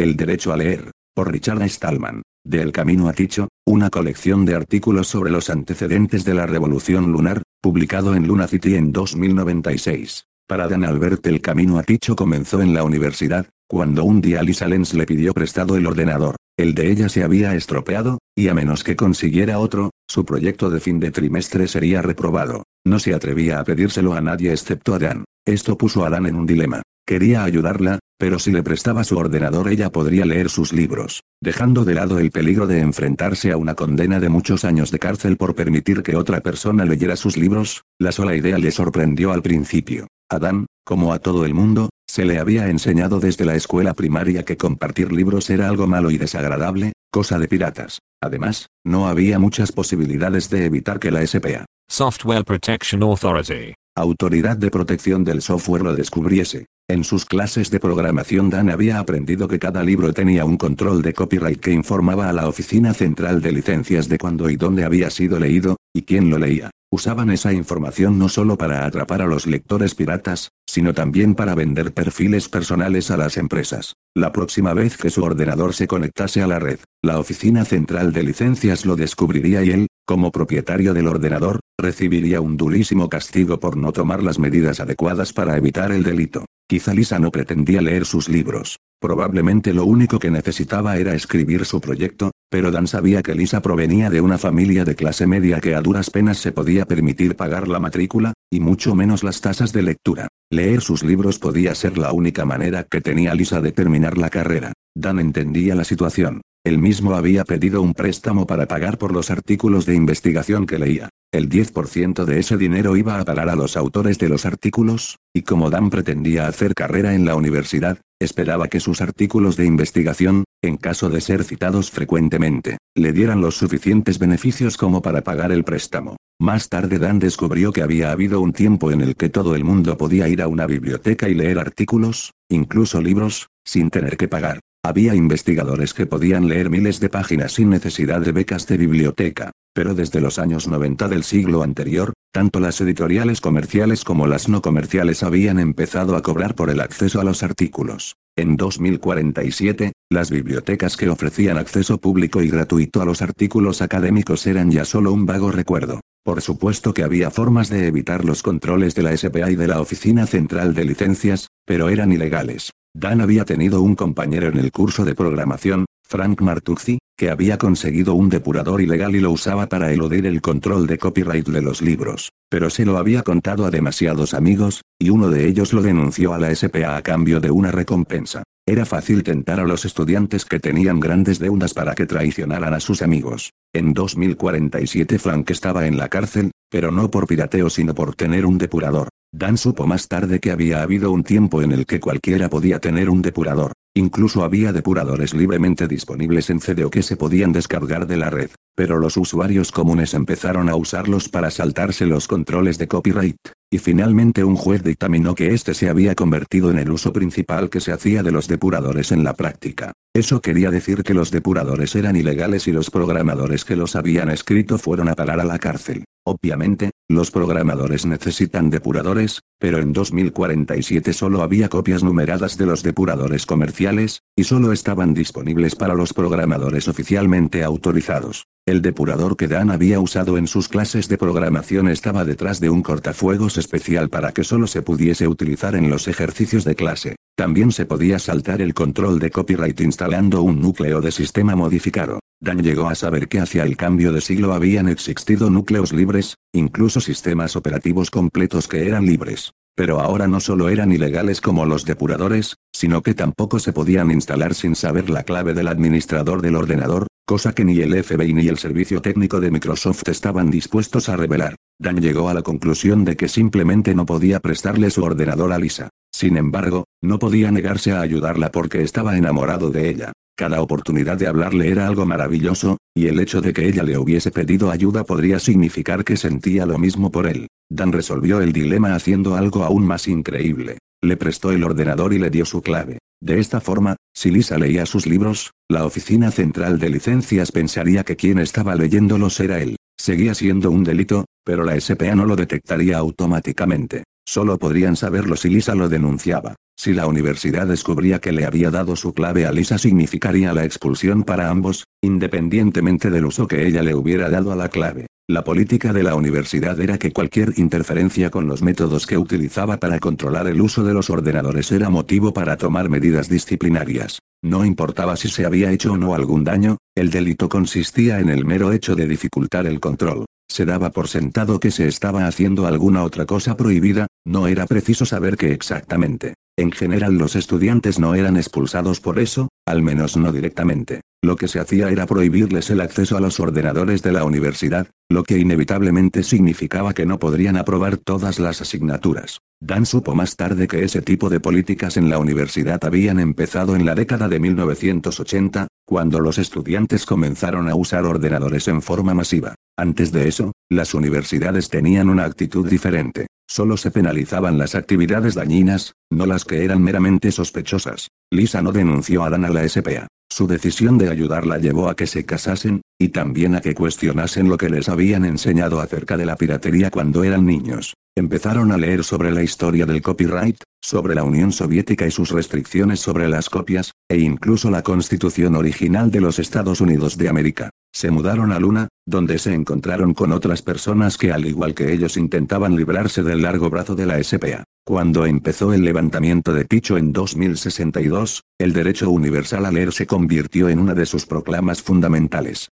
El derecho a leer, por Richard Stallman. De El Camino a Ticho, una colección de artículos sobre los antecedentes de la Revolución Lunar, publicado en Luna City en 2096. Para Dan Albert el camino a Ticho comenzó en la universidad, cuando un día Lisa Lenz le pidió prestado el ordenador. El de ella se había estropeado, y a menos que consiguiera otro, su proyecto de fin de trimestre sería reprobado. No se atrevía a pedírselo a nadie excepto a Dan. Esto puso a Dan en un dilema. Quería ayudarla, pero si le prestaba su ordenador ella podría leer sus libros, dejando de lado el peligro de enfrentarse a una condena de muchos años de cárcel por permitir que otra persona leyera sus libros, la sola idea le sorprendió al principio. A Dan, como a todo el mundo, se le había enseñado desde la escuela primaria que compartir libros era algo malo y desagradable, cosa de piratas. Además, no había muchas posibilidades de evitar que la SPA, Software Protection Authority, Autoridad de Protección del Software lo descubriese. En sus clases de programación Dan había aprendido que cada libro tenía un control de copyright que informaba a la Oficina Central de Licencias de cuándo y dónde había sido leído, y quién lo leía. Usaban esa información no solo para atrapar a los lectores piratas, sino también para vender perfiles personales a las empresas. La próxima vez que su ordenador se conectase a la red, la Oficina Central de Licencias lo descubriría y él, como propietario del ordenador, recibiría un durísimo castigo por no tomar las medidas adecuadas para evitar el delito. Quizá Lisa no pretendía leer sus libros. Probablemente lo único que necesitaba era escribir su proyecto, pero Dan sabía que Lisa provenía de una familia de clase media que a duras penas se podía permitir pagar la matrícula, y mucho menos las tasas de lectura. Leer sus libros podía ser la única manera que tenía Lisa de terminar la carrera. Dan entendía la situación. Él mismo había pedido un préstamo para pagar por los artículos de investigación que leía. El 10% de ese dinero iba a pagar a los autores de los artículos, y como Dan pretendía hacer carrera en la universidad, esperaba que sus artículos de investigación, en caso de ser citados frecuentemente, le dieran los suficientes beneficios como para pagar el préstamo. Más tarde Dan descubrió que había habido un tiempo en el que todo el mundo podía ir a una biblioteca y leer artículos, incluso libros, sin tener que pagar. Había investigadores que podían leer miles de páginas sin necesidad de becas de biblioteca, pero desde los años 90 del siglo anterior, tanto las editoriales comerciales como las no comerciales habían empezado a cobrar por el acceso a los artículos. En 2047, las bibliotecas que ofrecían acceso público y gratuito a los artículos académicos eran ya solo un vago recuerdo. Por supuesto que había formas de evitar los controles de la SPA y de la Oficina Central de Licencias, pero eran ilegales. Dan había tenido un compañero en el curso de programación, Frank Martuzzi, que había conseguido un depurador ilegal y lo usaba para eludir el control de copyright de los libros, pero se lo había contado a demasiados amigos, y uno de ellos lo denunció a la SPA a cambio de una recompensa. Era fácil tentar a los estudiantes que tenían grandes deudas para que traicionaran a sus amigos. En 2047 Frank estaba en la cárcel, pero no por pirateo sino por tener un depurador. Dan supo más tarde que había habido un tiempo en el que cualquiera podía tener un depurador. Incluso había depuradores libremente disponibles en CDO que se podían descargar de la red, pero los usuarios comunes empezaron a usarlos para saltarse los controles de copyright, y finalmente un juez dictaminó que este se había convertido en el uso principal que se hacía de los depuradores en la práctica. Eso quería decir que los depuradores eran ilegales y los programadores que los habían escrito fueron a parar a la cárcel. Obviamente, los programadores necesitan depuradores, pero en 2047 solo había copias numeradas de los depuradores comerciales, y solo estaban disponibles para los programadores oficialmente autorizados. El depurador que Dan había usado en sus clases de programación estaba detrás de un cortafuegos especial para que solo se pudiese utilizar en los ejercicios de clase. También se podía saltar el control de copyright instalando un núcleo de sistema modificado. Dan llegó a saber que hacia el cambio de siglo habían existido núcleos libres, incluso sistemas operativos completos que eran libres. Pero ahora no solo eran ilegales como los depuradores, sino que tampoco se podían instalar sin saber la clave del administrador del ordenador, cosa que ni el FBI ni el servicio técnico de Microsoft estaban dispuestos a revelar. Dan llegó a la conclusión de que simplemente no podía prestarle su ordenador a Lisa. Sin embargo, no podía negarse a ayudarla porque estaba enamorado de ella. Cada oportunidad de hablarle era algo maravilloso, y el hecho de que ella le hubiese pedido ayuda podría significar que sentía lo mismo por él. Dan resolvió el dilema haciendo algo aún más increíble. Le prestó el ordenador y le dio su clave. De esta forma, si Lisa leía sus libros, la oficina central de licencias pensaría que quien estaba leyéndolos era él. Seguía siendo un delito, pero la SPA no lo detectaría automáticamente. Solo podrían saberlo si Lisa lo denunciaba. Si la universidad descubría que le había dado su clave a Lisa significaría la expulsión para ambos, independientemente del uso que ella le hubiera dado a la clave. La política de la universidad era que cualquier interferencia con los métodos que utilizaba para controlar el uso de los ordenadores era motivo para tomar medidas disciplinarias. No importaba si se había hecho o no algún daño, el delito consistía en el mero hecho de dificultar el control. Se daba por sentado que se estaba haciendo alguna otra cosa prohibida, no era preciso saber qué exactamente. En general los estudiantes no eran expulsados por eso, al menos no directamente. Lo que se hacía era prohibirles el acceso a los ordenadores de la universidad, lo que inevitablemente significaba que no podrían aprobar todas las asignaturas. Dan supo más tarde que ese tipo de políticas en la universidad habían empezado en la década de 1980, cuando los estudiantes comenzaron a usar ordenadores en forma masiva. Antes de eso, las universidades tenían una actitud diferente. Solo se penalizaban las actividades dañinas, no las que eran meramente sospechosas. Lisa no denunció a Dan a la SPA. Su decisión de ayudarla llevó a que se casasen, y también a que cuestionasen lo que les habían enseñado acerca de la piratería cuando eran niños. Empezaron a leer sobre la historia del copyright, sobre la Unión Soviética y sus restricciones sobre las copias, e incluso la constitución original de los Estados Unidos de América. Se mudaron a Luna, donde se encontraron con otras personas que al igual que ellos intentaban librarse del largo brazo de la SPA. Cuando empezó el levantamiento de Picho en 2062, el derecho universal a leer se convirtió en una de sus proclamas fundamentales.